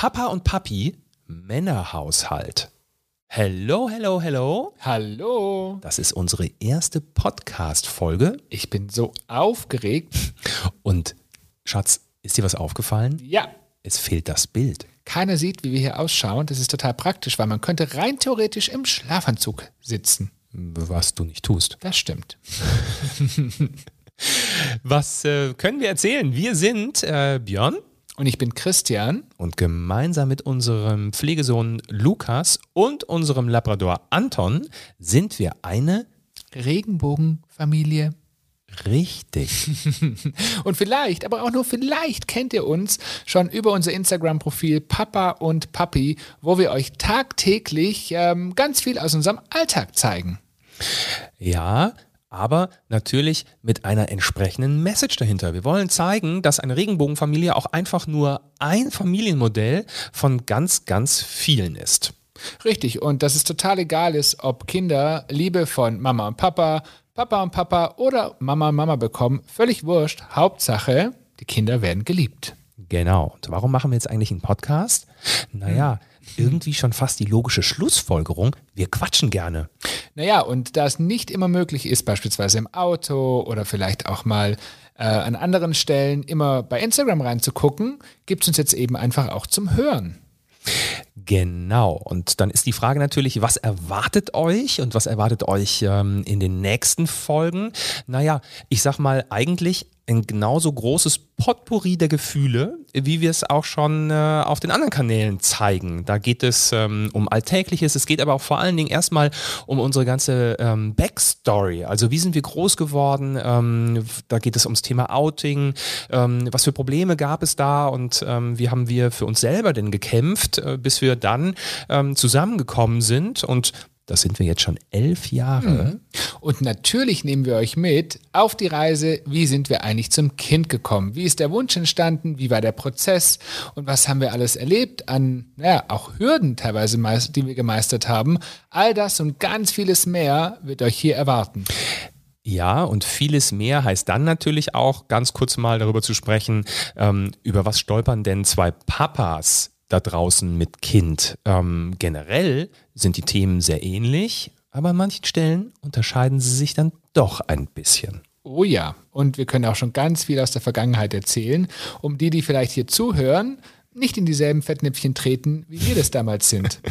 Papa und Papi Männerhaushalt. Hello, hello, hello. Hallo. Das ist unsere erste Podcast-Folge. Ich bin so aufgeregt. Und Schatz, ist dir was aufgefallen? Ja. Es fehlt das Bild. Keiner sieht, wie wir hier ausschauen. Das ist total praktisch, weil man könnte rein theoretisch im Schlafanzug sitzen. Was du nicht tust. Das stimmt. Was äh, können wir erzählen? Wir sind äh, Björn Und ich bin Christian. und gemeinsam mit unserem Pflegesohn Lukas und unserem Labrador Anton sind wir eine Regenbogenfamilie. richtig. Und vielleicht, aber auch nur vielleicht kennt ihr uns schon über unser Instagram-Profil Papa und Papi, wo wir euch tagtäglich ähm, ganz viel aus unserem Alltag zeigen. Ja, aber natürlich mit einer entsprechenden Message dahinter. Wir wollen zeigen, dass eine Regenbogenfamilie auch einfach nur ein Familienmodell von ganz, ganz vielen ist. Richtig, und dass es total egal ist, ob Kinder Liebe von Mama und Papa, Papa und Papa oder Mama und Mama bekommen, völlig wurscht. Hauptsache, die Kinder werden geliebt. Genau. Und warum machen wir jetzt eigentlich einen Podcast? Naja, irgendwie schon fast die logische Schlussfolgerung. Wir quatschen gerne. Naja, und da es nicht immer möglich ist, beispielsweise im Auto oder vielleicht auch mal äh, an anderen Stellen immer bei Instagram reinzugucken, gibt es uns jetzt eben einfach auch zum Hören. Genau. Und dann ist die Frage natürlich, was erwartet euch und was erwartet euch ähm, in den nächsten Folgen? Naja, ich sag mal, eigentlich ein genauso großes Potpourri der Gefühle, wie wir es auch schon äh, auf den anderen Kanälen zeigen. Da geht es ähm, um Alltägliches, es geht aber auch vor allen Dingen erstmal um unsere ganze ähm, Backstory. Also wie sind wir groß geworden? Ähm, da geht es ums Thema Outing. Ähm, was für Probleme gab es da und ähm, wie haben wir für uns selber denn gekämpft, äh, bis wir dann ähm, zusammengekommen sind und das sind wir jetzt schon elf Jahre. Und natürlich nehmen wir euch mit auf die Reise, wie sind wir eigentlich zum Kind gekommen? Wie ist der Wunsch entstanden? Wie war der Prozess? Und was haben wir alles erlebt an, naja, auch Hürden teilweise, die wir gemeistert haben? All das und ganz vieles mehr wird euch hier erwarten. Ja, und vieles mehr heißt dann natürlich auch, ganz kurz mal darüber zu sprechen, ähm, über was stolpern denn zwei Papas da draußen mit Kind. Ähm, generell sind die Themen sehr ähnlich, aber an manchen Stellen unterscheiden sie sich dann doch ein bisschen. Oh ja, und wir können auch schon ganz viel aus der Vergangenheit erzählen, um die, die vielleicht hier zuhören, nicht in dieselben Fettnäpfchen treten, wie wir das damals sind.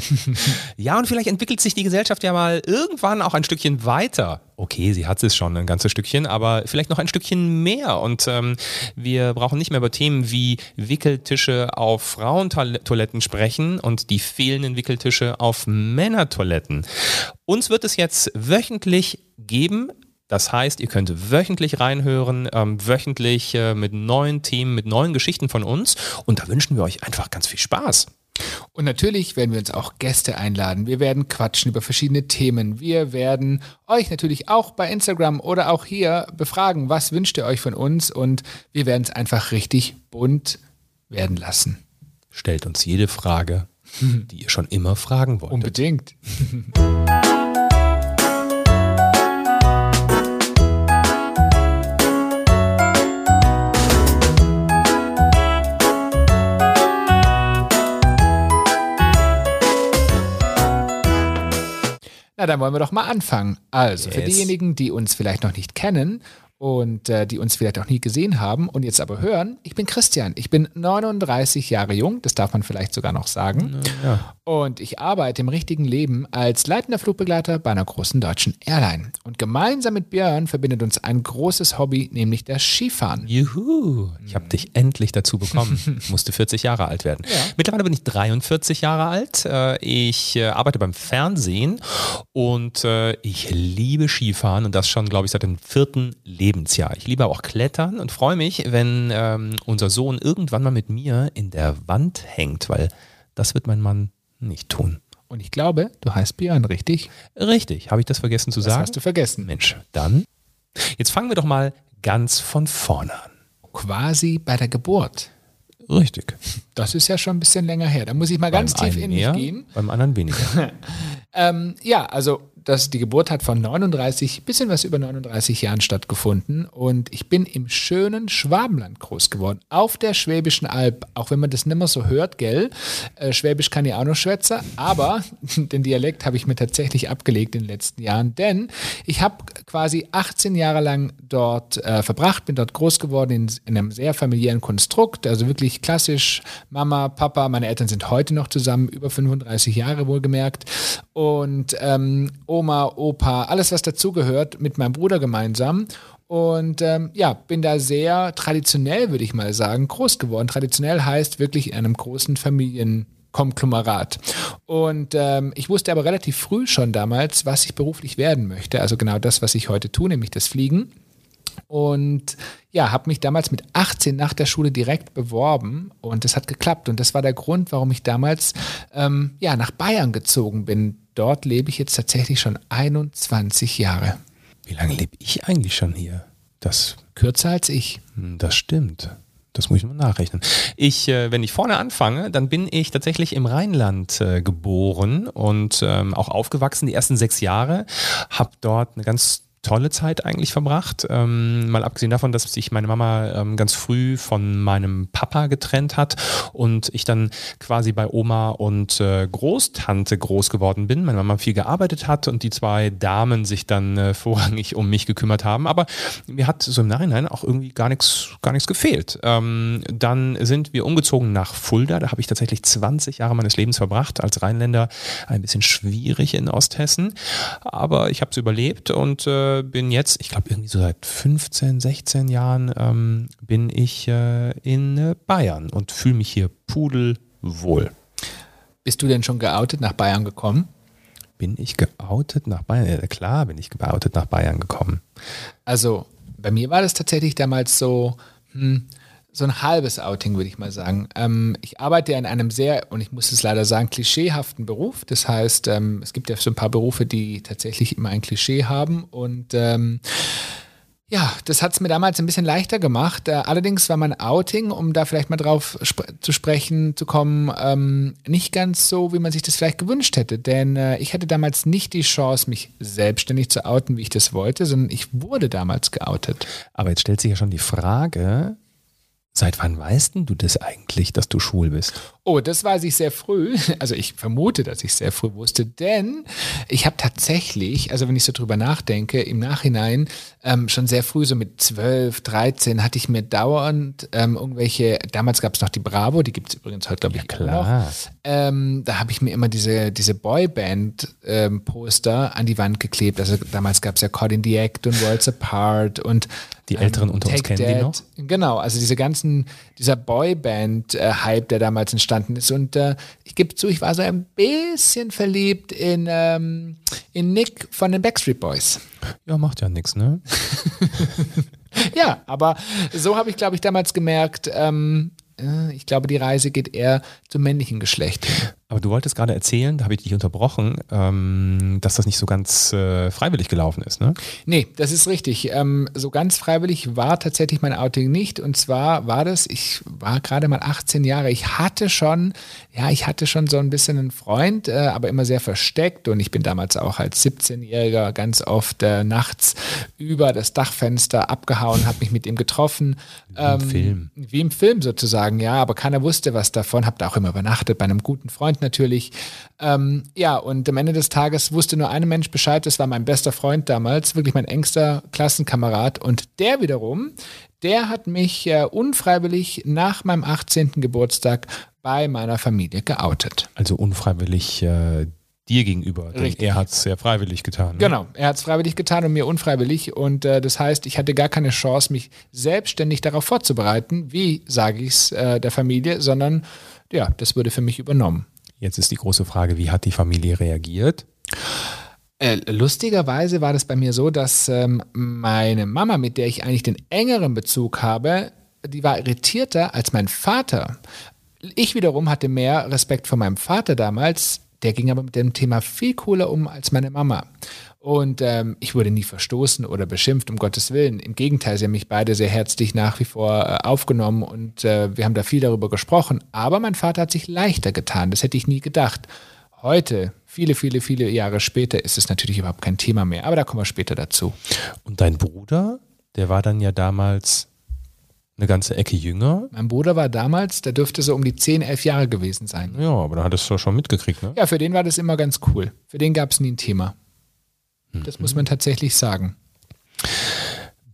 Ja, und vielleicht entwickelt sich die Gesellschaft ja mal irgendwann auch ein Stückchen weiter. Okay, sie hat es schon ein ganzes Stückchen, aber vielleicht noch ein Stückchen mehr. Und ähm, wir brauchen nicht mehr über Themen wie Wickeltische auf Frauentoiletten sprechen und die fehlenden Wickeltische auf Männertoiletten. Uns wird es jetzt wöchentlich geben. Das heißt, ihr könnt wöchentlich reinhören, ähm, wöchentlich äh, mit neuen Themen, mit neuen Geschichten von uns. Und da wünschen wir euch einfach ganz viel Spaß. Und natürlich werden wir uns auch Gäste einladen. Wir werden quatschen über verschiedene Themen. Wir werden euch natürlich auch bei Instagram oder auch hier befragen, was wünscht ihr euch von uns? Und wir werden es einfach richtig bunt werden lassen. stellt uns jede Frage, die ihr schon immer fragen wolltet. Unbedingt. Na, dann wollen wir doch mal anfangen. Also, für Yes. diejenigen, die uns vielleicht noch nicht kennen und äh, die uns vielleicht auch nie gesehen haben und jetzt aber hören, ich bin Christian. Ich bin 39 Jahre jung, das darf man vielleicht sogar noch sagen. Und ich arbeite im richtigen Leben als leitender Flugbegleiter bei einer großen deutschen Airline. Und gemeinsam mit Björn verbindet uns ein großes Hobby, nämlich das Skifahren. Juhu, ich habe dich endlich dazu bekommen. Ich musste 40 Jahre alt werden. Mittlerweile bin ich 43 Jahre alt. Äh, Ich äh, arbeite beim Fernsehen und äh, ich liebe Skifahren und das schon, glaube ich, seit dem vierten Lebensjahr. Ich liebe auch Klettern und freue mich, wenn ähm, unser Sohn irgendwann mal mit mir in der Wand hängt, weil das wird mein Mann nicht tun. Und ich glaube, du heißt Björn, richtig? Richtig, habe ich das vergessen zu Das sagen? hast du vergessen. Mensch, dann. Jetzt fangen wir doch mal ganz von vorne an. Quasi bei der Geburt. Richtig. Das ist ja schon ein bisschen länger her. Da muss ich mal ganz Beim tief einen in mich gehen. Beim anderen weniger. Ähm, ja, also dass die Geburt hat von 39, bisschen was über 39 Jahren stattgefunden. Und ich bin im schönen Schwabenland groß geworden, auf der Schwäbischen Alb, auch wenn man das nicht mehr so hört, gell? Äh, Schwäbisch kann ich auch noch schwätzen, aber den Dialekt habe ich mir tatsächlich abgelegt in den letzten Jahren, denn ich habe quasi 18 Jahre lang dort äh, verbracht, bin dort groß geworden in, in einem sehr familiären Konstrukt, also wirklich klassisch. Mama, Papa, meine Eltern sind heute noch zusammen, über 35 Jahre wohlgemerkt. Und ähm, Oma, Opa, alles was dazugehört, mit meinem Bruder gemeinsam. Und ähm, ja, bin da sehr traditionell, würde ich mal sagen, groß geworden. Traditionell heißt wirklich in einem großen Familienkonglomerat. Und ähm, ich wusste aber relativ früh schon damals, was ich beruflich werden möchte. Also genau das, was ich heute tue, nämlich das Fliegen. Und ja, habe mich damals mit 18 nach der Schule direkt beworben und es hat geklappt. Und das war der Grund, warum ich damals ähm, ja, nach Bayern gezogen bin. Dort lebe ich jetzt tatsächlich schon 21 Jahre. Wie lange lebe ich eigentlich schon hier? Das Kürzer als ich. Hm, das stimmt. Das muss ich mal nachrechnen. Ich, äh, wenn ich vorne anfange, dann bin ich tatsächlich im Rheinland äh, geboren und ähm, auch aufgewachsen die ersten sechs Jahre. Habe dort eine ganz tolle Zeit eigentlich verbracht. Ähm, mal abgesehen davon, dass sich meine Mama ähm, ganz früh von meinem Papa getrennt hat und ich dann quasi bei Oma und äh, Großtante groß geworden bin. Meine Mama viel gearbeitet hat und die zwei Damen sich dann äh, vorrangig um mich gekümmert haben. Aber mir hat so im Nachhinein auch irgendwie gar nichts gar nichts gefehlt. Ähm, dann sind wir umgezogen nach Fulda. Da habe ich tatsächlich 20 Jahre meines Lebens verbracht. Als Rheinländer ein bisschen schwierig in Osthessen. Aber ich habe es überlebt und äh, bin jetzt, ich glaube irgendwie so seit 15, 16 Jahren ähm, bin ich äh, in äh, Bayern und fühle mich hier pudelwohl. Bist du denn schon geoutet nach Bayern gekommen? Bin ich geoutet nach Bayern? Ja, klar bin ich geoutet nach Bayern gekommen. Also bei mir war das tatsächlich damals so, hm, so ein halbes Outing, würde ich mal sagen. Ähm, ich arbeite ja in einem sehr, und ich muss es leider sagen, klischeehaften Beruf. Das heißt, ähm, es gibt ja so ein paar Berufe, die tatsächlich immer ein Klischee haben. Und ähm, ja, das hat es mir damals ein bisschen leichter gemacht. Äh, allerdings war mein Outing, um da vielleicht mal drauf sp zu sprechen zu kommen, ähm, nicht ganz so, wie man sich das vielleicht gewünscht hätte. Denn äh, ich hatte damals nicht die Chance, mich selbstständig zu outen, wie ich das wollte, sondern ich wurde damals geoutet. Aber jetzt stellt sich ja schon die Frage, Seit wann weißt du das eigentlich, dass du schwul bist? Oh, das weiß ich sehr früh. Also ich vermute, dass ich sehr früh wusste, denn ich habe tatsächlich, also wenn ich so drüber nachdenke, im Nachhinein ähm, schon sehr früh, so mit 12, 13, hatte ich mir dauernd ähm, irgendwelche, damals gab es noch die Bravo, die gibt es übrigens heute, glaube ich, ja, klar. noch. Ähm, da habe ich mir immer diese, diese Boyband-Poster ähm, an die Wand geklebt. Also damals gab es ja Caught in the Act und Worlds Apart und die Älteren unter uns kennen Dad. die noch? Genau, also diese ganzen, dieser Boyband-Hype, der damals entstanden ist. Und äh, ich gebe zu, ich war so ein bisschen verliebt in, ähm, in Nick von den Backstreet Boys. Ja, macht ja nichts, ne? ja, aber so habe ich, glaube ich, damals gemerkt, ähm, äh, ich glaube, die Reise geht eher zum männlichen Geschlecht. Aber du wolltest gerade erzählen, da habe ich dich unterbrochen, ähm, dass das nicht so ganz äh, freiwillig gelaufen ist, ne? Nee, das ist richtig. Ähm, so ganz freiwillig war tatsächlich mein Outing nicht. Und zwar war das, ich war gerade mal 18 Jahre. Ich hatte schon, ja, ich hatte schon so ein bisschen einen Freund, äh, aber immer sehr versteckt. Und ich bin damals auch als 17-Jähriger ganz oft äh, nachts über das Dachfenster abgehauen, habe mich mit ihm getroffen. Wie im ähm, Film. Wie im Film sozusagen, ja. Aber keiner wusste was davon. Habe da auch immer übernachtet bei einem guten Freund Freund natürlich. Ähm, ja, und am Ende des Tages wusste nur ein Mensch Bescheid, das war mein bester Freund damals, wirklich mein engster Klassenkamerad. Und der wiederum, der hat mich äh, unfreiwillig nach meinem 18. Geburtstag bei meiner Familie geoutet. Also unfreiwillig äh, dir gegenüber. Er hat es sehr freiwillig getan. Ne? Genau, er hat es freiwillig getan und mir unfreiwillig. Und äh, das heißt, ich hatte gar keine Chance, mich selbstständig darauf vorzubereiten, wie sage ich es äh, der Familie, sondern ja, das wurde für mich übernommen. Jetzt ist die große Frage, wie hat die Familie reagiert? Äh, lustigerweise war das bei mir so, dass ähm, meine Mama, mit der ich eigentlich den engeren Bezug habe, die war irritierter als mein Vater. Ich wiederum hatte mehr Respekt vor meinem Vater damals, der ging aber mit dem Thema viel cooler um als meine Mama. Und ähm, ich wurde nie verstoßen oder beschimpft, um Gottes Willen. Im Gegenteil, sie haben mich beide sehr herzlich nach wie vor äh, aufgenommen und äh, wir haben da viel darüber gesprochen. Aber mein Vater hat sich leichter getan, das hätte ich nie gedacht. Heute, viele, viele, viele Jahre später, ist es natürlich überhaupt kein Thema mehr. Aber da kommen wir später dazu. Und dein Bruder, der war dann ja damals eine ganze Ecke jünger. Mein Bruder war damals, der dürfte so um die 10, 11 Jahre gewesen sein. Ja, aber da hattest du schon mitgekriegt, ne? Ja, für den war das immer ganz cool. Für den gab es nie ein Thema. Das muss man tatsächlich sagen.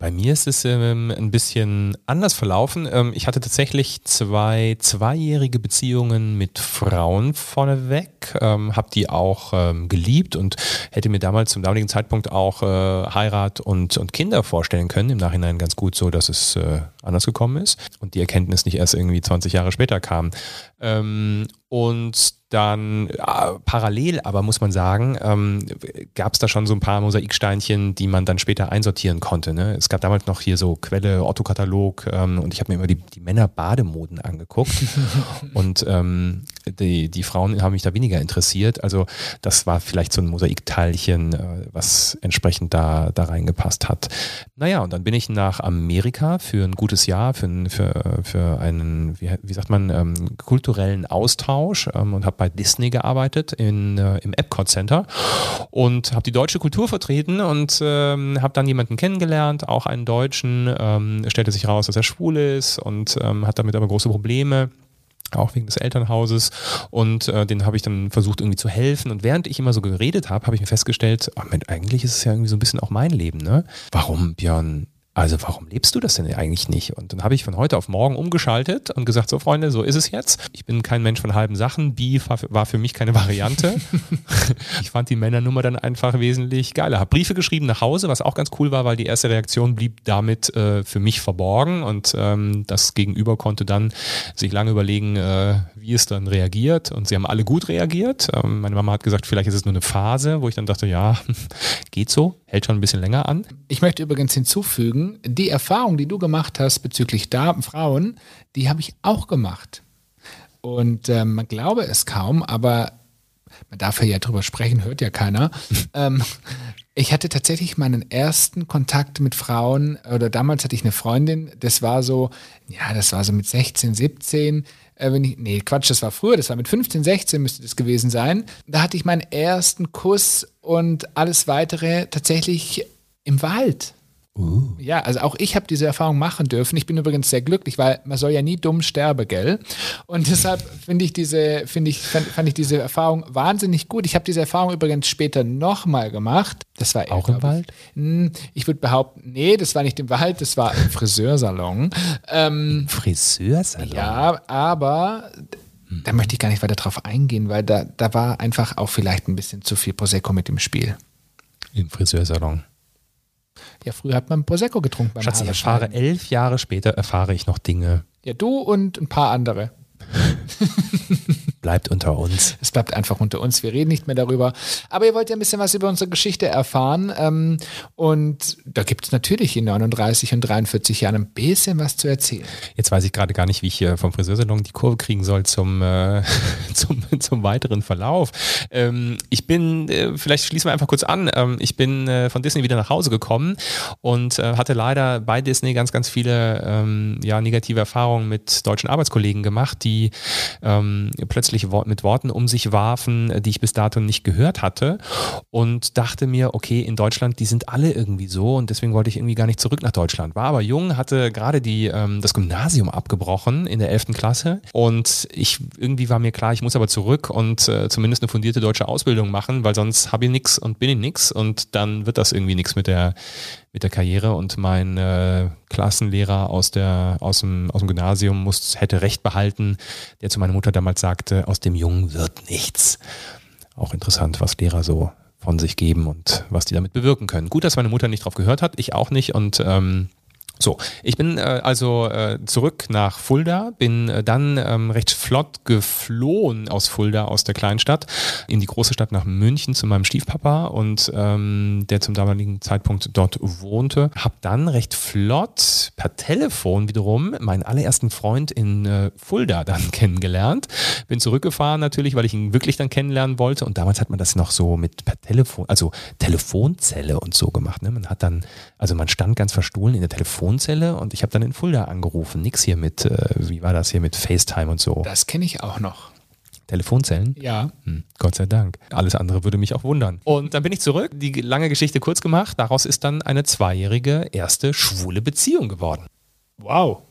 Bei mir ist es ähm, ein bisschen anders verlaufen. Ähm, ich hatte tatsächlich zwei zweijährige Beziehungen mit Frauen vorneweg, ähm, habe die auch ähm, geliebt und hätte mir damals zum damaligen Zeitpunkt auch äh, Heirat und, und Kinder vorstellen können. Im Nachhinein ganz gut so, dass es äh, anders gekommen ist und die Erkenntnis nicht erst irgendwie 20 Jahre später kam. Und dann äh, parallel, aber muss man sagen, ähm, gab es da schon so ein paar Mosaiksteinchen, die man dann später einsortieren konnte. Ne? Es gab damals noch hier so Quelle, Otto-Katalog ähm, und ich habe mir immer die, die Männer-Bademoden angeguckt und ähm, die, die Frauen haben mich da weniger interessiert. Also das war vielleicht so ein Mosaikteilchen, äh, was entsprechend da, da reingepasst hat. Naja, und dann bin ich nach Amerika für ein gutes Jahr, für, für, für einen, wie, wie sagt man, ähm, kulturellen Austausch ähm, und habe bei Disney gearbeitet in, äh, im Epcot Center und habe die deutsche Kultur vertreten und ähm, habe dann jemanden kennengelernt, auch einen Deutschen, ähm, stellte sich raus, dass er schwul ist und ähm, hat damit aber große Probleme auch wegen des Elternhauses und äh, den habe ich dann versucht irgendwie zu helfen und während ich immer so geredet habe, habe ich mir festgestellt, oh, Mensch, eigentlich ist es ja irgendwie so ein bisschen auch mein Leben, ne? Warum Björn also warum lebst du das denn eigentlich nicht? Und dann habe ich von heute auf morgen umgeschaltet und gesagt, so Freunde, so ist es jetzt. Ich bin kein Mensch von halben Sachen. Beef war für mich keine Variante. ich fand die Männernummer dann einfach wesentlich geiler. Habe Briefe geschrieben nach Hause, was auch ganz cool war, weil die erste Reaktion blieb damit äh, für mich verborgen und ähm, das Gegenüber konnte dann sich lange überlegen, äh, wie es dann reagiert. Und sie haben alle gut reagiert. Ähm, meine Mama hat gesagt, vielleicht ist es nur eine Phase, wo ich dann dachte, ja, geht so, hält schon ein bisschen länger an. Ich möchte übrigens hinzufügen, die Erfahrung, die du gemacht hast bezüglich Damen, Frauen, die habe ich auch gemacht. Und äh, man glaube es kaum, aber man darf ja drüber sprechen, hört ja keiner. ähm, ich hatte tatsächlich meinen ersten Kontakt mit Frauen, oder damals hatte ich eine Freundin, das war so, ja, das war so mit 16, 17. Äh, wenn ich, nee, Quatsch, das war früher, das war mit 15, 16 müsste das gewesen sein. Da hatte ich meinen ersten Kuss und alles weitere tatsächlich im Wald. Uh. Ja, also auch ich habe diese Erfahrung machen dürfen. Ich bin übrigens sehr glücklich, weil man soll ja nie dumm sterben, gell? Und deshalb finde ich diese, finde ich, fand, fand, ich diese Erfahrung wahnsinnig gut. Ich habe diese Erfahrung übrigens später nochmal gemacht. Das war auch im Wald. Ich, hm, ich würde behaupten, nee, das war nicht im Wald, das war im Friseursalon. Ähm, Friseursalon. Ja, aber da möchte ich gar nicht weiter drauf eingehen, weil da, da war einfach auch vielleicht ein bisschen zu viel Prosecco mit dem Spiel. Im Friseursalon. Ja, früher hat man Prosecco getrunken beim Schatz, ich erfahre elf Jahre später erfahre ich noch Dinge. Ja, du und ein paar andere. bleibt unter uns. Es bleibt einfach unter uns. Wir reden nicht mehr darüber. Aber ihr wollt ja ein bisschen was über unsere Geschichte erfahren. Ähm, und da gibt es natürlich in 39 und 43 Jahren ein bisschen was zu erzählen. Jetzt weiß ich gerade gar nicht, wie ich hier vom Friseursalon die Kurve kriegen soll zum, äh, zum, zum weiteren Verlauf. Ähm, ich bin, äh, vielleicht schließen wir einfach kurz an. Ähm, ich bin äh, von Disney wieder nach Hause gekommen und äh, hatte leider bei Disney ganz, ganz viele ähm, ja, negative Erfahrungen mit deutschen Arbeitskollegen gemacht, die ähm, plötzlich plötzlich mit Worten um sich warfen, äh, die ich bis dato nicht gehört hatte und dachte mir, okay, in Deutschland, die sind alle irgendwie so und deswegen wollte ich irgendwie gar nicht zurück nach Deutschland. War aber jung, hatte gerade die, ähm, das Gymnasium abgebrochen in der 11. Klasse und ich irgendwie war mir klar, ich muss aber zurück und äh, zumindest eine fundierte deutsche Ausbildung machen, weil sonst habe ich nichts und bin ich nichts und dann wird das irgendwie nichts mit der mit der Karriere und mein äh, Klassenlehrer aus, der, aus, dem, aus dem Gymnasium muss, hätte Recht behalten, der zu meiner Mutter damals sagte, aus dem Jungen wird nichts. Auch interessant, was Lehrer so von sich geben und was die damit bewirken können. Gut, dass meine Mutter nicht drauf gehört hat, ich auch nicht und ähm, so, ich bin äh, also äh, zurück nach Fulda, bin äh, dann ähm, recht flott geflohen aus Fulda, aus der Kleinstadt, in die große Stadt nach München zu meinem Stiefpapa und ähm, der zum damaligen Zeitpunkt dort wohnte. Hab dann recht flott per Telefon wiederum meinen allerersten Freund in äh, Fulda dann kennengelernt. Bin zurückgefahren natürlich, weil ich ihn wirklich dann kennenlernen wollte und damals hat man das noch so mit per Telefon, also Telefonzelle und so gemacht. Ne? Man hat dann, also man stand ganz verstohlen in der Telefon Telefonzelle und ich habe dann in Fulda angerufen. Nix hier mit, äh, wie war das hier mit FaceTime und so. Das kenne ich auch noch. Telefonzellen? Ja. Hm, Gott sei Dank. Alles andere würde mich auch wundern. Und dann bin ich zurück, die lange Geschichte kurz gemacht. Daraus ist dann eine zweijährige erste schwule Beziehung geworden. Wow.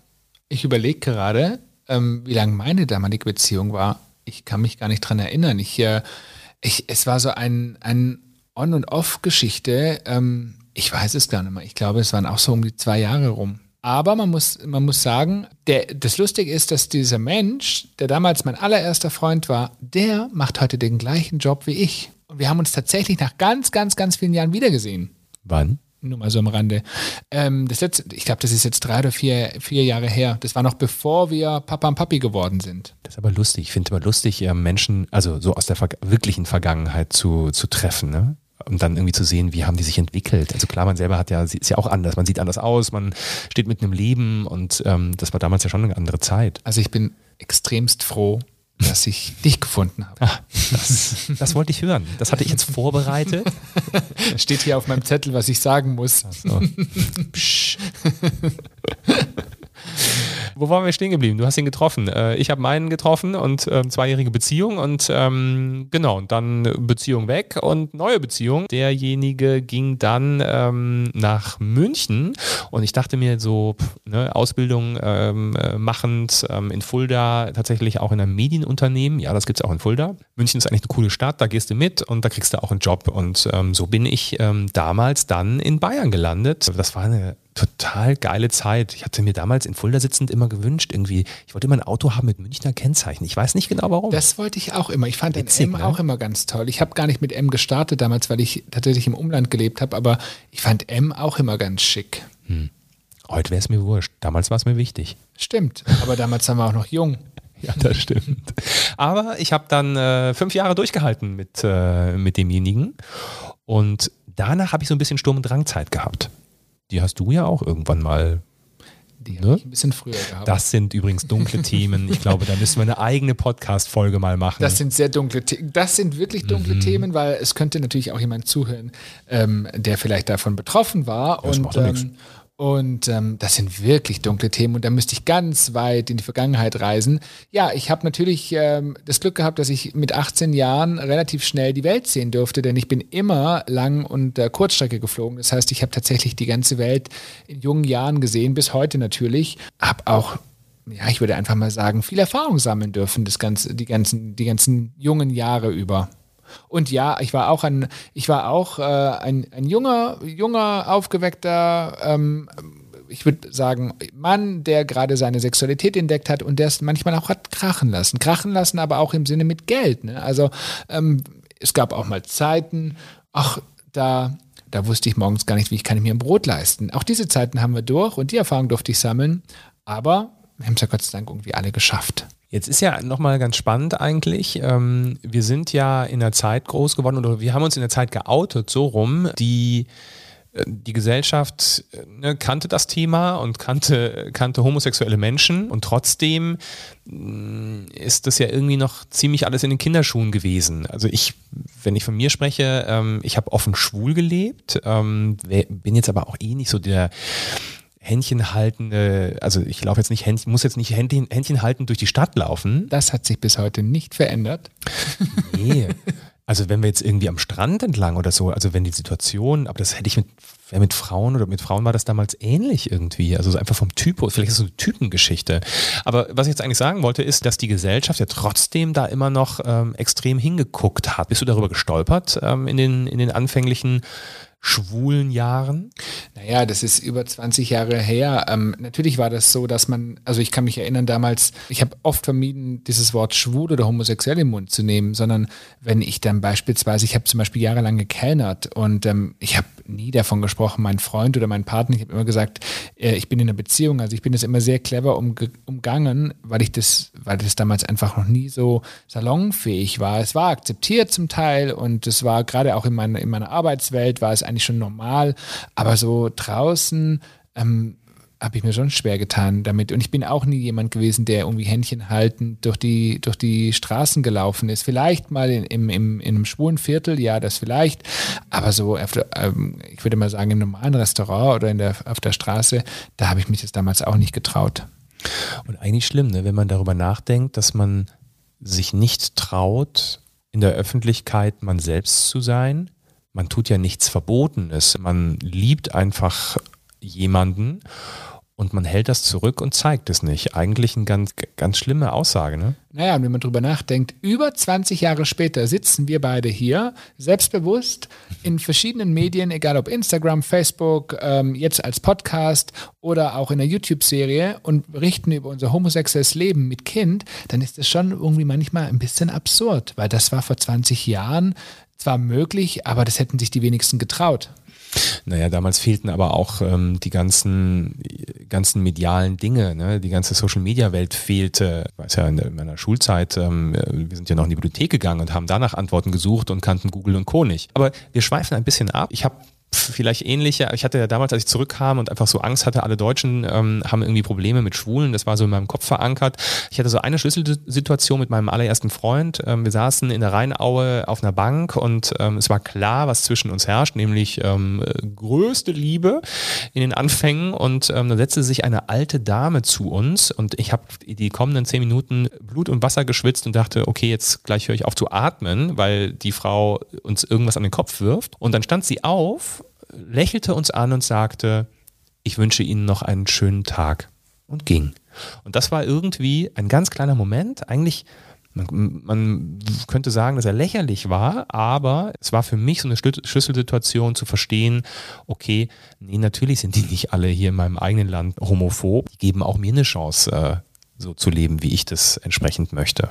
Ich überlege gerade, ähm, wie lange meine damalige Beziehung war. Ich kann mich gar nicht dran erinnern. Ich, äh, ich, es war so ein, ein On- und Off-Geschichte. Ähm, ich weiß es gar nicht mehr. Ich glaube, es waren auch so um die zwei Jahre rum. Aber man muss, man muss sagen, der, das Lustige ist, dass dieser Mensch, der damals mein allererster Freund war, der macht heute den gleichen Job wie ich. Und wir haben uns tatsächlich nach ganz, ganz, ganz vielen Jahren wiedergesehen. Wann? Nur mal so am Rande. Ähm, das letzte, ich glaube, das ist jetzt drei oder vier, vier Jahre her. Das war noch bevor wir Papa und Papi geworden sind. Das ist aber lustig. Ich finde immer lustig, äh, Menschen, also so aus der Ver wirklichen Vergangenheit zu, zu treffen, ne? Und dann irgendwie zu sehen, wie haben die sich entwickelt. Also klar, man selber hat ja, ist ja auch anders. Man sieht anders aus, man steht mitten im Leben und ähm, das war damals ja schon eine andere Zeit. Also ich bin extremst froh, dass ich dich gefunden habe. Ah, das, das wollte ich hören. Das hatte ich jetzt vorbereitet. Steht hier auf meinem Zettel, was ich sagen muss. So. Psch. Wo waren wir stehen geblieben? Du hast ihn getroffen. Äh, ich habe meinen getroffen und ähm, zweijährige Beziehung und ähm, genau, und dann Beziehung weg und neue Beziehung. Derjenige ging dann ähm, nach München und ich dachte mir so, pff, ne, Ausbildung ähm, äh, machend ähm, in Fulda, tatsächlich auch in einem Medienunternehmen. Ja, das gibt es auch in Fulda. München ist eigentlich eine coole Stadt, da gehst du mit und da kriegst du auch einen Job. Und ähm, so bin ich damals dann in Bayern gelandet. Das war eine total geile Zeit. Ich hatte mir damals in Fulda sitzend immer gewünscht, irgendwie, ich wollte immer ein Auto haben mit Münchner Kennzeichen. Ich weiß nicht genau warum. Das wollte ich auch immer. Ich fand Witzig, den M ne? auch immer ganz toll. Ich habe gar nicht mit M gestartet damals, weil ich tatsächlich im Umland gelebt habe, aber ich fand M auch immer ganz schick. Heute wäre es mir wurscht. Damals war es mir wichtig. Stimmt, aber damals waren wir auch noch jung. Ja, das stimmt. Aber ich habe dann äh, fünf Jahre durchgehalten mit, äh, mit demjenigen. Und danach habe ich so ein bisschen Sturm- und Drangzeit gehabt. Die hast du ja auch irgendwann mal. Die Ne? ich ein bisschen früher gehabt. Das sind übrigens dunkle Themen. Ich glaube, da müssen wir eine eigene Podcast-Folge mal machen. Das sind sehr dunkle Themen. Das sind wirklich Mhm. dunkle Themen, weil es könnte natürlich auch jemand zuhören, ähm, der vielleicht davon betroffen war. das und ähm, und ähm, das sind wirklich dunkle Themen und da müsste ich ganz weit in die Vergangenheit reisen. Ja, ich habe natürlich ähm, das Glück gehabt, dass ich mit 18 Jahren relativ schnell die Welt sehen durfte, denn ich bin immer Lang- und äh, Kurzstrecke geflogen. Das heißt, ich habe tatsächlich die ganze Welt in jungen Jahren gesehen, bis heute natürlich. Habe auch ja, ich würde einfach mal sagen, viel Erfahrung sammeln dürfen, das ganze, die, ganzen, die ganzen jungen Jahre über. Und ja, ich war auch ein, ich war auch äh, ein, ein junger, junger, aufgeweckter, ähm, ich würde sagen, Mann, der gerade seine Sexualität entdeckt hat und der es manchmal auch hat krachen lassen. Krachen lassen, aber auch im Sinne mit Geld. Ne? Also ähm, es gab auch mal Zeiten, ach, da, da wusste ich morgens gar nicht, wie ich kann mir ein Brot leisten. Auch diese Zeiten haben wir durch und die Erfahrung durfte ich sammeln. Aber wir haben es ja Gott sei Dank irgendwie alle geschafft. Jetzt ist ja nochmal ganz spannend eigentlich. Ähm, wir sind ja in einer Zeit groß geworden oder wir haben uns in der Zeit geoutet, so rum, die äh, die Gesellschaft äh, ne, kannte das Thema und kannte, kannte homosexuelle Menschen und trotzdem mh, ist das ja irgendwie noch ziemlich alles in den Kinderschuhen gewesen. Also ich, wenn ich von mir spreche, ähm, ich habe offen schwul gelebt, ähm, bin jetzt aber auch eh nicht so der Händchen haltende, also ich laufe jetzt nicht, Händchen, muss jetzt nicht Händchen, Händchen halten durch die Stadt laufen. Das hat sich bis heute nicht verändert. Nee. Also wenn wir jetzt irgendwie am Strand entlang oder so, also wenn die Situation, aber das hätte ich mit, mit Frauen oder mit Frauen war das damals ähnlich irgendwie. Also so einfach vom Typus, vielleicht ist es so eine Typengeschichte. Aber was ich jetzt eigentlich sagen wollte, ist, dass die Gesellschaft ja trotzdem da immer noch ähm, extrem hingeguckt hat. Bist du darüber gestolpert ähm, in, den, in den anfänglichen schwulen Jahren? Naja, das ist über 20 Jahre her. Ähm, natürlich war das so, dass man, also ich kann mich erinnern damals, ich habe oft vermieden, dieses Wort schwul oder homosexuell im Mund zu nehmen, sondern wenn ich dann beispielsweise, ich habe zum Beispiel jahrelang gekellnert und ähm, ich habe nie davon gesprochen, mein Freund oder mein Partner, ich habe immer gesagt, äh, ich bin in einer Beziehung, also ich bin das immer sehr clever umge umgangen, weil ich das, weil das damals einfach noch nie so salonfähig war. Es war akzeptiert zum Teil und es war gerade auch in, meiner in meiner Arbeitswelt war es eigentlich schon normal, aber so draußen ähm, habe ich mir schon schwer getan damit. Und ich bin auch nie jemand gewesen, der irgendwie Händchen haltend durch die, durch die Straßen gelaufen ist. Vielleicht mal in, im, im, in einem schwulen Viertel, ja, das vielleicht. Aber so, auf ähm, ich würde mal sagen, im normalen Restaurant oder in der, auf der Straße, da habe ich mich das damals auch nicht getraut. Und eigentlich schlimm, ne, wenn man darüber nachdenkt, dass man sich nicht traut, in der Öffentlichkeit man selbst zu sein. Man tut ja nichts Verbotenes. Man liebt einfach jemanden und man hält das zurück und zeigt es nicht. Eigentlich eine ganz, ganz schlimme Aussage, ne? Naja, und wenn man drüber nachdenkt, über 20 Jahre später sitzen wir beide hier, selbstbewusst, in verschiedenen Medien, egal ob Instagram, Facebook, ähm, jetzt als Podcast oder auch in der YouTube-Serie und berichten über unser homosexuelles Leben mit Kind, dann ist das schon irgendwie manchmal ein bisschen absurd, weil das war vor 20 Jahren zwar möglich, aber das hätten sich die wenigsten getraut. Naja, damals fehlten aber auch ähm, die ganzen, ganzen medialen Dinge. Ne? Die ganze Social-Media-Welt fehlte. Ich weiß ja, in, in meiner Schulzeit, ähm, wir sind ja noch in die Bibliothek gegangen und haben danach Antworten gesucht und kannten Google und Co. nicht. Aber wir schweifen ein bisschen ab. Ich habe vielleicht ähnliche. Ich hatte ja damals, als ich zurückkam und einfach so Angst hatte, alle Deutschen ähm, haben irgendwie Probleme mit Schwulen. Das war so in meinem Kopf verankert. Ich hatte so eine Schlüsselsituation mit meinem allerersten Freund. Ähm, wir saßen in der Rheinaue auf einer Bank und ähm, es war klar, was zwischen uns herrscht, nämlich ähm, größte Liebe in den Anfängen. Und ähm, dann setzte sich eine alte Dame zu uns und ich habe die kommenden zehn Minuten Blut und Wasser geschwitzt und dachte, okay, jetzt gleich höre ich auf zu atmen, weil die Frau uns irgendwas an den Kopf wirft. Und dann stand sie auf lächelte uns an und sagte, ich wünsche Ihnen noch einen schönen Tag und ging. Und das war irgendwie ein ganz kleiner Moment, eigentlich man, man, könnte sagen, dass er lächerlich war, aber es war für mich so eine Schlüsselsituation zu verstehen, okay, nee, natürlich sind die nicht alle hier in meinem eigenen Land homophob, die geben auch mir eine Chance, äh, so zu leben, wie ich das entsprechend möchte.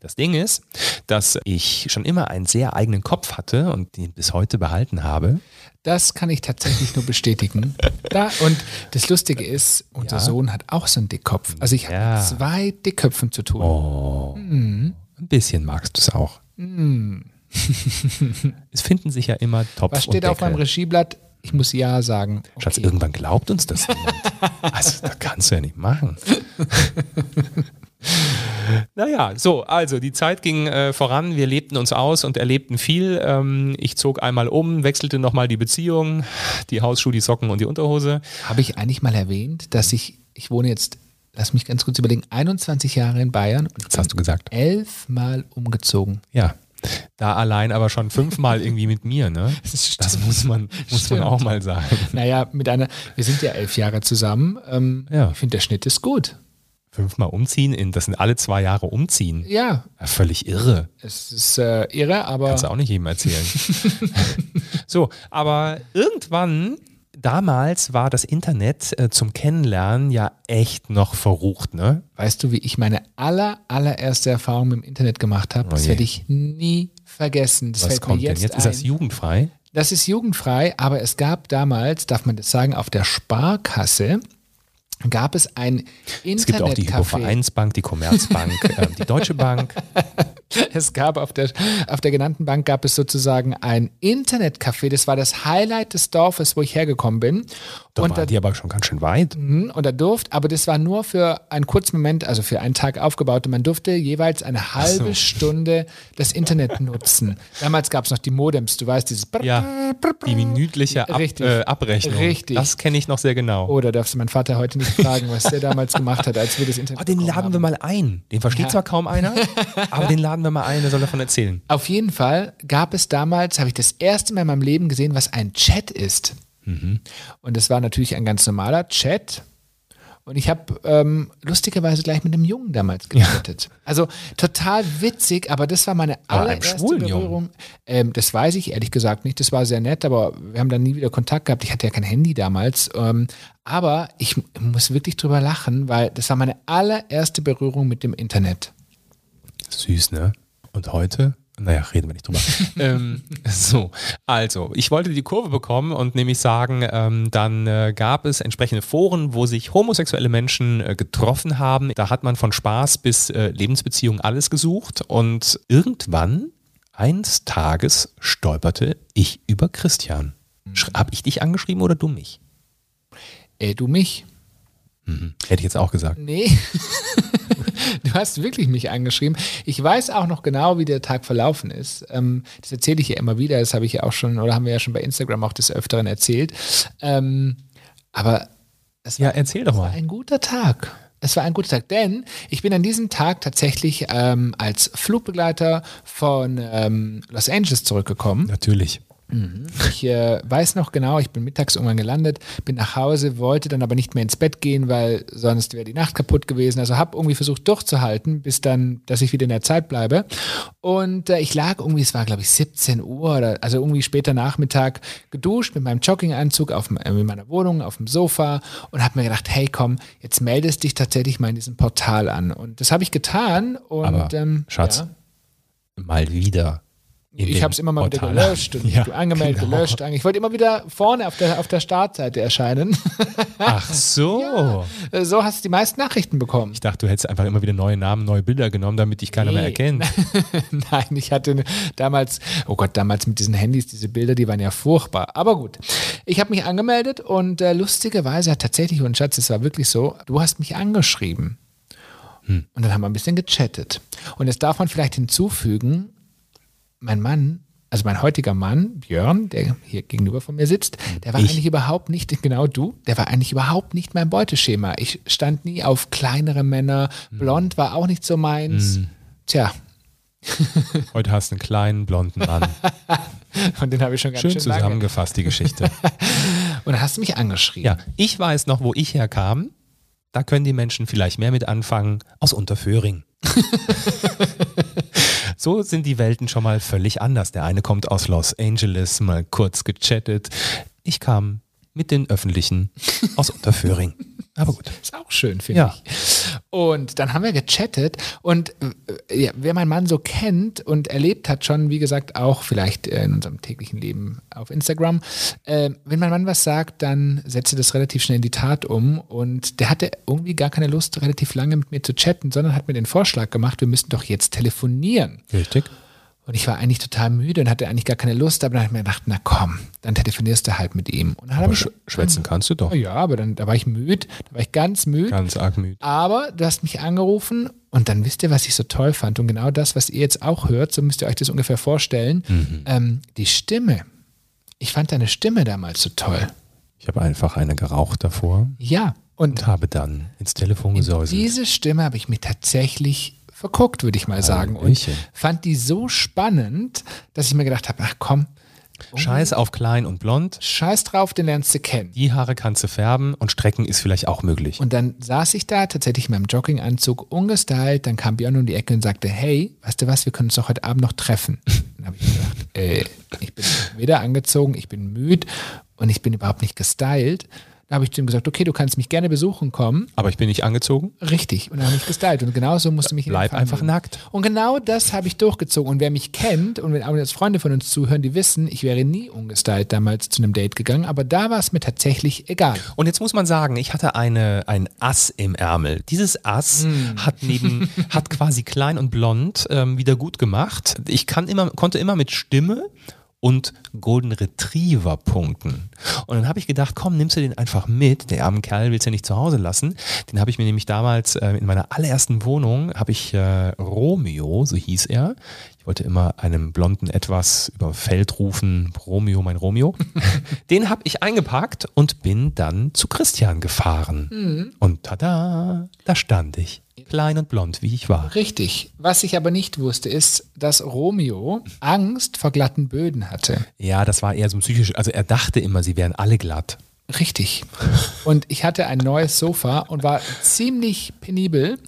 Das Ding ist, dass ich schon immer einen sehr eigenen Kopf hatte und den bis heute behalten habe. Das kann ich tatsächlich nur bestätigen. Da, und das Lustige ist, unser ja. Sohn hat auch so einen Dickkopf. Also ich ja. habe zwei Dickköpfen zu tun. Oh. Mhm. Ein bisschen magst du es auch. Mhm. es finden sich ja immer Topf Was steht auf meinem Regieblatt? Ich muss ja sagen. Okay. Schatz, irgendwann glaubt uns das niemand. also, das kannst du ja nicht machen. Naja, so, also die Zeit ging äh, voran, wir lebten uns aus und erlebten viel. Ähm, ich zog einmal um, wechselte nochmal die Beziehung, die Hausschuhe, die Socken und die Unterhose. Habe ich eigentlich mal erwähnt, dass ich, ich wohne jetzt, lass mich ganz kurz überlegen, 21 Jahre in Bayern und das hast du gesagt. elfmal umgezogen. Ja. Da allein aber schon fünfmal irgendwie mit mir, ne? Das, das muss man, muss man auch mal sagen. Naja, mit einer, wir sind ja elf Jahre zusammen. Ähm, ja. Ich finde, der Schnitt ist gut fünfmal umziehen, in, das sind alle zwei Jahre umziehen. Ja. ja völlig irre. Es ist äh, irre, aber. Kannst du auch nicht jedem erzählen. so, aber irgendwann, damals war das Internet äh, zum Kennenlernen ja echt noch verrucht, ne? Weißt du, wie ich meine aller, allererste Erfahrung mit dem Internet gemacht habe? Oh das werde ich nie vergessen. Das Was kommt denn jetzt? Ein. Ist das jugendfrei? Das ist jugendfrei, aber es gab damals, darf man das sagen, auf der Sparkasse gab es ein Internet Es gibt auch die Hypovereinsbank, die Commerzbank, äh, die Deutsche Bank. Es gab auf der, auf der genannten Bank gab es sozusagen ein Internetcafé. Das war das Highlight des Dorfes, wo ich hergekommen bin. Da und war da, die aber schon ganz schön weit. Mhm, und da durfte, aber das war nur für einen kurzen Moment, also für einen Tag aufgebaut. Und man durfte jeweils eine halbe so. Stunde das Internet nutzen. Damals gab es noch die Modems, du weißt, dieses ja, die minütliche Ab Richtig. Äh, Abrechnung. Richtig. Das kenne ich noch sehr genau. Oder oh, darfst du meinen Vater heute nicht fragen, was der damals gemacht hat, als wir das Internet oh, Den laden haben. wir mal ein. Den versteht ja. zwar kaum einer, aber den laden wir mal ein, der soll davon erzählen. Auf jeden Fall gab es damals, habe ich das erste Mal in meinem Leben gesehen, was ein Chat ist. Mhm. Und es war natürlich ein ganz normaler Chat. Und ich habe ähm, lustigerweise gleich mit einem Jungen damals gechattet. Ja. Also total witzig, aber das war meine allererste Berührung. Ähm, das weiß ich ehrlich gesagt nicht. Das war sehr nett, aber wir haben dann nie wieder Kontakt gehabt. Ich hatte ja kein Handy damals. Ähm, aber ich muss wirklich drüber lachen, weil das war meine allererste Berührung mit dem Internet. Süß, ne? Und heute? Naja, reden wir nicht drüber. ähm, so, also, ich wollte die Kurve bekommen und nämlich sagen, ähm, dann äh, gab es entsprechende Foren, wo sich homosexuelle Menschen äh, getroffen haben. Da hat man von Spaß bis äh, Lebensbeziehung alles gesucht und irgendwann, eines Tages, stolperte ich über Christian. Mhm. Hab ich dich angeschrieben oder du mich? Äh, du mich. Mhm. Hätte ich jetzt auch gesagt. Nee. du hast wirklich mich angeschrieben. Ich weiß auch noch genau, wie der Tag verlaufen ist. Ähm, das erzähle ich ja immer wieder. Das habe ich ja auch schon, oder haben wir ja schon bei Instagram auch des Öfteren erzählt. Ähm, aber es war, ja, erzähl doch mal. ein guter Tag. Es war ein guter Tag, denn ich bin an diesem Tag tatsächlich ähm, als Flugbegleiter von ähm, Los Angeles zurückgekommen. Natürlich. Ich äh, weiß noch genau, ich bin mittags irgendwann gelandet, bin nach Hause, wollte dann aber nicht mehr ins Bett gehen, weil sonst wäre die Nacht kaputt gewesen. Also habe irgendwie versucht durchzuhalten, bis dann, dass ich wieder in der Zeit bleibe. Und äh, ich lag irgendwie, es war glaube ich 17 Uhr oder also irgendwie später Nachmittag geduscht mit meinem Jogginganzug auf, äh, in meiner Wohnung auf dem Sofa und habe mir gedacht, hey komm, jetzt meldest dich tatsächlich mal in diesem Portal an. Und das habe ich getan. Und Aber, ähm, Schatz, ja. mal wieder. In Ich habe es immer mal wieder Portal. gelöscht und Ja, angemeldet, genau. gelöscht. Ich wollte immer wieder vorne auf der, auf der Startseite erscheinen. Ach so. so hast du die meisten Nachrichten bekommen. Ich dachte, du hättest einfach immer wieder neue Namen, neue Bilder genommen, damit dich keiner mehr Nee. erkennt. Nein, ich hatte damals, oh Gott, damals mit diesen Handys, diese Bilder, die waren ja furchtbar. Aber gut, ich habe mich angemeldet und äh, lustigerweise hat tatsächlich, und Schatz, es war wirklich so, du hast mich angeschrieben. Hm. Und dann haben wir ein bisschen gechattet. Und jetzt darf man vielleicht hinzufügen, mein Mann, also mein heutiger Mann, Björn, der hier gegenüber von mir sitzt, der war Ich. eigentlich überhaupt nicht, genau du, der war eigentlich überhaupt nicht mein Beuteschema. Ich stand nie auf kleinere Männer, Hm. blond war auch nicht so meins. Tja, Heute hast du einen kleinen, blonden Mann. von den habe ich schon ganz Schön schön, lange. zusammengefasst, die Geschichte. Und dann hast du mich angeschrieben. Ja, ich weiß noch, wo ich herkam. Da können die Menschen vielleicht mehr mit anfangen. Aus Unterföhring. So sind die Welten schon mal völlig anders. Der eine kommt aus Los Angeles, mal kurz gechattet. Ich kam mit den Öffentlichen aus Unterföhring. Aber gut. Ist auch schön, finde Ja. ich. Und dann haben wir gechattet und äh, ja, wer meinen Mann so kennt und erlebt hat schon, wie gesagt, auch vielleicht äh, in unserem täglichen Leben auf Instagram, äh, wenn mein Mann was sagt, dann setzt er das relativ schnell in die Tat um und der hatte irgendwie gar keine Lust, relativ lange mit mir zu chatten, sondern hat mir den Vorschlag gemacht, wir müssten doch jetzt telefonieren. Richtig. Und ich war eigentlich total müde und hatte eigentlich gar keine Lust, aber dann habe ich mir gedacht, na komm, dann telefonierst du halt mit ihm. Und Aber sch schwätzen kannst du doch. ja, aber dann da war ich müde, da war ich ganz müde. Ganz arg müde. Aber du hast mich angerufen und dann wisst ihr, was ich so toll fand. Und genau das, was ihr jetzt auch hört, so müsst ihr euch das ungefähr vorstellen. Mhm. Ähm, die Stimme. Ich fand deine Stimme damals so toll. Ich habe einfach eine geraucht davor Ja. Und und habe dann ins Telefon gesäuselt. diese Stimme habe ich mir tatsächlich verguckt, würde ich mal sagen. Und fand die so spannend, dass ich mir gedacht habe, ach komm, Scheiß auf klein und blond. scheiß drauf, den lernst du kennen. Die Haare kannst du färben und strecken ist vielleicht auch möglich. Und dann saß ich da tatsächlich in meinem Jogginganzug ungestylt. Dann kam Björn um die Ecke und sagte, hey, weißt du was, wir können uns doch heute Abend noch treffen. Dann habe ich gedacht, äh, ich bin weder angezogen, ich bin müde und ich bin überhaupt nicht gestylt. Da habe ich zu ihm gesagt, okay, du kannst mich gerne besuchen kommen. Aber ich bin nicht angezogen. Richtig. Und dann habe ich gestylt. Und genau so musste mich Bleib einfach nehmen. nackt. Und genau das habe ich durchgezogen. Und wer mich kennt und wenn auch jetzt Freunde von uns zuhören, die wissen, ich wäre nie ungestylt damals zu einem Date gegangen. Aber da war es mir tatsächlich egal. Und jetzt muss man sagen, ich hatte eine, ein Ass im Ärmel. Dieses Ass hat neben, hat quasi klein und blond ähm, wieder gut gemacht. Ich kann immer, konnte immer mit Stimme und Golden Retriever punkten. Und dann habe ich gedacht, komm, nimmst du den einfach mit. Der arme Kerl willst du ja nicht zu Hause lassen. Den habe ich mir nämlich damals äh, in meiner allerersten Wohnung, habe ich äh, Romeo, so hieß er. Ich wollte immer einem Blonden etwas über Feld rufen, Romeo, mein Romeo. Den habe ich eingepackt und bin dann zu Christian gefahren. Und tada, da stand ich. Klein und blond, wie ich war. Richtig. Was ich aber nicht wusste, ist, dass Romeo Angst vor glatten Böden hatte. Ja, das war eher so psychisch. Also er dachte immer, sie wären alle glatt. Richtig. Und ich hatte ein neues Sofa und war ziemlich penibel.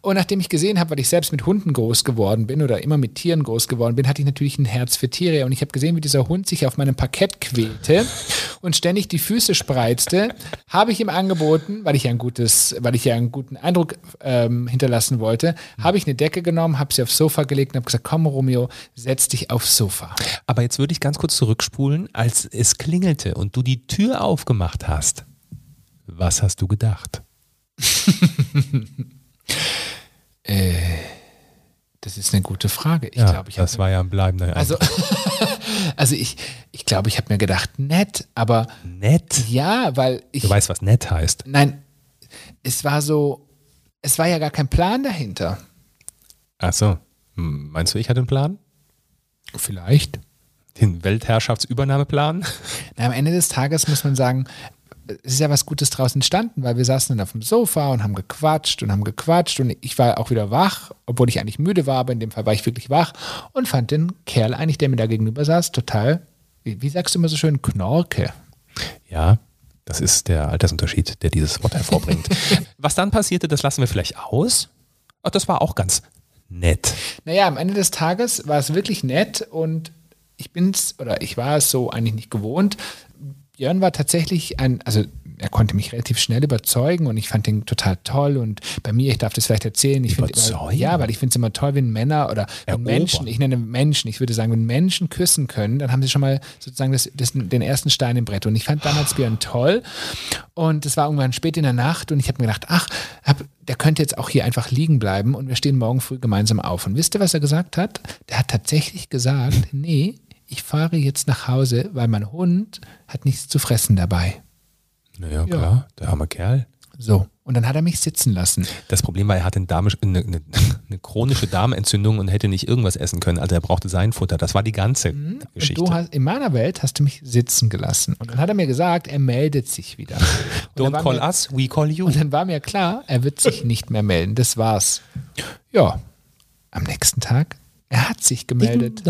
Und nachdem ich gesehen habe, weil ich selbst mit Hunden groß geworden bin oder immer mit Tieren groß geworden bin, hatte ich natürlich ein Herz für Tiere. Und ich habe gesehen, wie dieser Hund sich auf meinem Parkett quälte und ständig die Füße spreizte. Habe ich ihm angeboten, weil ich ja ein gutes, weil ich ja einen guten Eindruck ähm, hinterlassen wollte, habe ich eine Decke genommen, habe sie aufs Sofa gelegt und habe gesagt, komm Romeo, setz dich aufs Sofa. Aber jetzt würde ich ganz kurz zurückspulen, als es klingelte und du die Tür aufgemacht hast. Was hast du gedacht? Das ist eine gute Frage. Ich ja, glaube, ich das war ja ein bleibender Also, also ich, ich glaube, ich habe mir gedacht, nett, aber nett. ja, weil ich. Du weißt, was nett heißt. Nein, es war so, es war ja gar kein Plan dahinter. Ach so. Hm, Meinst du, ich hatte einen Plan? Vielleicht. Den Weltherrschaftsübernahmeplan? Na, am Ende des Tages muss man sagen, es ist ja was Gutes draus entstanden, weil wir saßen dann auf dem Sofa und haben gequatscht und haben gequatscht und ich war auch wieder wach, obwohl ich eigentlich müde war, aber in dem Fall war ich wirklich wach und fand den Kerl eigentlich, der mir da gegenüber saß, total, wie, wie sagst du immer so schön, Knorke. Ja, das ist der Altersunterschied, der dieses Wort hervorbringt. Was dann passierte, das lassen wir vielleicht aus. Ach, das war auch ganz nett. Naja, am Ende des Tages war es wirklich nett und ich bin's, oder ich war es so eigentlich nicht gewohnt. Björn war tatsächlich ein, also er konnte mich relativ schnell überzeugen und ich fand ihn total toll und bei mir, ich darf das vielleicht erzählen, ich finde ja, weil ich finde es immer toll, wenn Männer oder wenn Menschen, ich nenne Menschen, ich würde sagen, wenn Menschen küssen können, dann haben sie schon mal sozusagen das, das, den ersten Stein im Brett und ich fand damals Björn toll und es war irgendwann spät in der Nacht und ich habe mir gedacht, ach, hab, der könnte jetzt auch hier einfach liegen bleiben und wir stehen morgen früh gemeinsam auf und wisst ihr, was er gesagt hat? Der hat tatsächlich gesagt, nee, ich fahre jetzt nach Hause, weil mein Hund hat nichts zu fressen dabei. Naja, ja. klar, der arme Kerl. So, und dann hat er mich sitzen lassen. Das Problem war, er hatte eine, eine, eine, eine, chronische Darmentzündung und hätte nicht irgendwas essen können. Also er brauchte sein Futter. Das war die ganze mhm. Geschichte. Und du hast, in meiner Welt hast du mich sitzen gelassen. Und dann hat er mir gesagt, er meldet sich wieder. Don't call mir, us, we call you. Und dann war mir klar, er wird sich nicht mehr melden. Das war's. Ja, am nächsten Tag er hat sich gemeldet.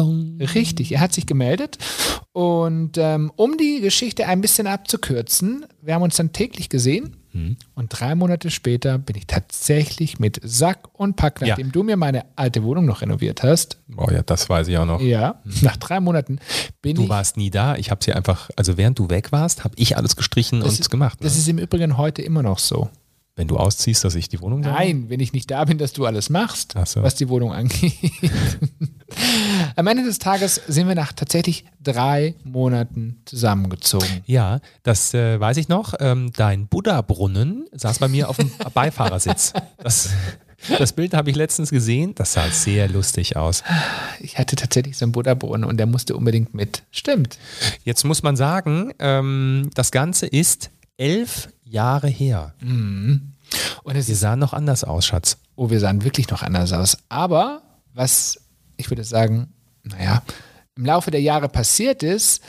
Richtig, er hat sich gemeldet. Und ähm, um die Geschichte ein bisschen abzukürzen, wir haben uns dann täglich gesehen. Mhm. Und drei Monate später bin ich tatsächlich mit Sack und Pack, nachdem ja. du mir meine alte Wohnung noch renoviert hast. Oh ja, das weiß ich auch noch. Ja, mhm. nach drei Monaten bin du ich. Du warst nie da. Ich habe sie einfach, also während du weg warst, habe ich alles gestrichen und ist, gemacht. Ne? Das ist im Übrigen heute immer noch so. Wenn du ausziehst, dass ich die Wohnung Nein, habe? wenn ich nicht da bin, dass du alles machst, so. was die Wohnung angeht. Am Ende des Tages sind wir nach tatsächlich drei Monaten zusammengezogen. Ja, das äh, weiß ich noch. Ähm, dein Buddha-Brunnen saß bei mir auf dem Beifahrersitz. Das, das Bild habe ich letztens gesehen. Das sah sehr lustig aus. Ich hatte tatsächlich so einen Buddha-Brunnen und der musste unbedingt mit. Stimmt. Jetzt muss man sagen, ähm, das Ganze ist elf Jahre her. Mhm. Und wir sahen noch anders aus, Schatz. Oh, wir sahen wirklich noch anders aus. Aber was, ich würde sagen, naja, im Laufe der Jahre passiert ist,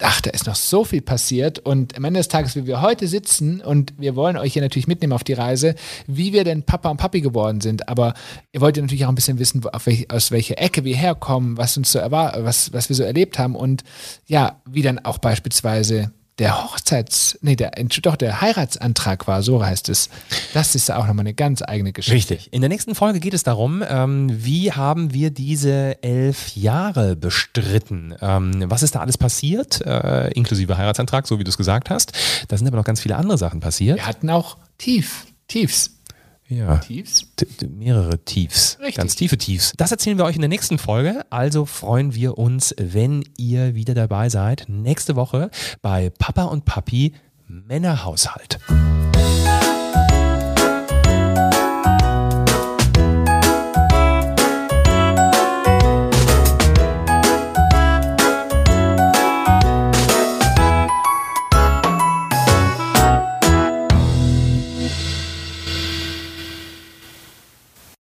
ach, da ist noch so viel passiert und am Ende des Tages, wie wir heute sitzen und wir wollen euch hier natürlich mitnehmen auf die Reise, wie wir denn Papa und Papi geworden sind, aber ihr wollt ja natürlich auch ein bisschen wissen, welch, aus welcher Ecke wir herkommen, was uns so was, was wir so erlebt haben und ja, wie dann auch beispielsweise der Hochzeits, nee, der, doch, der Heiratsantrag war, so heißt es. Das ist auch nochmal eine ganz eigene Geschichte. Richtig. In der nächsten Folge geht es darum, ähm, wie haben wir diese elf Jahre bestritten? Ähm, was ist da alles passiert, äh, inklusive Heiratsantrag, so wie du es gesagt hast? Da sind aber noch ganz viele andere Sachen passiert. Wir hatten auch Tief, Tiefs. Ja. Tiefs? mehrere Tiefs. Richtig. Ganz tiefe Tiefs. Das erzählen wir euch in der nächsten Folge. Also freuen wir uns, wenn ihr wieder dabei seid. Nächste Woche bei Papa und Papi Männerhaushalt.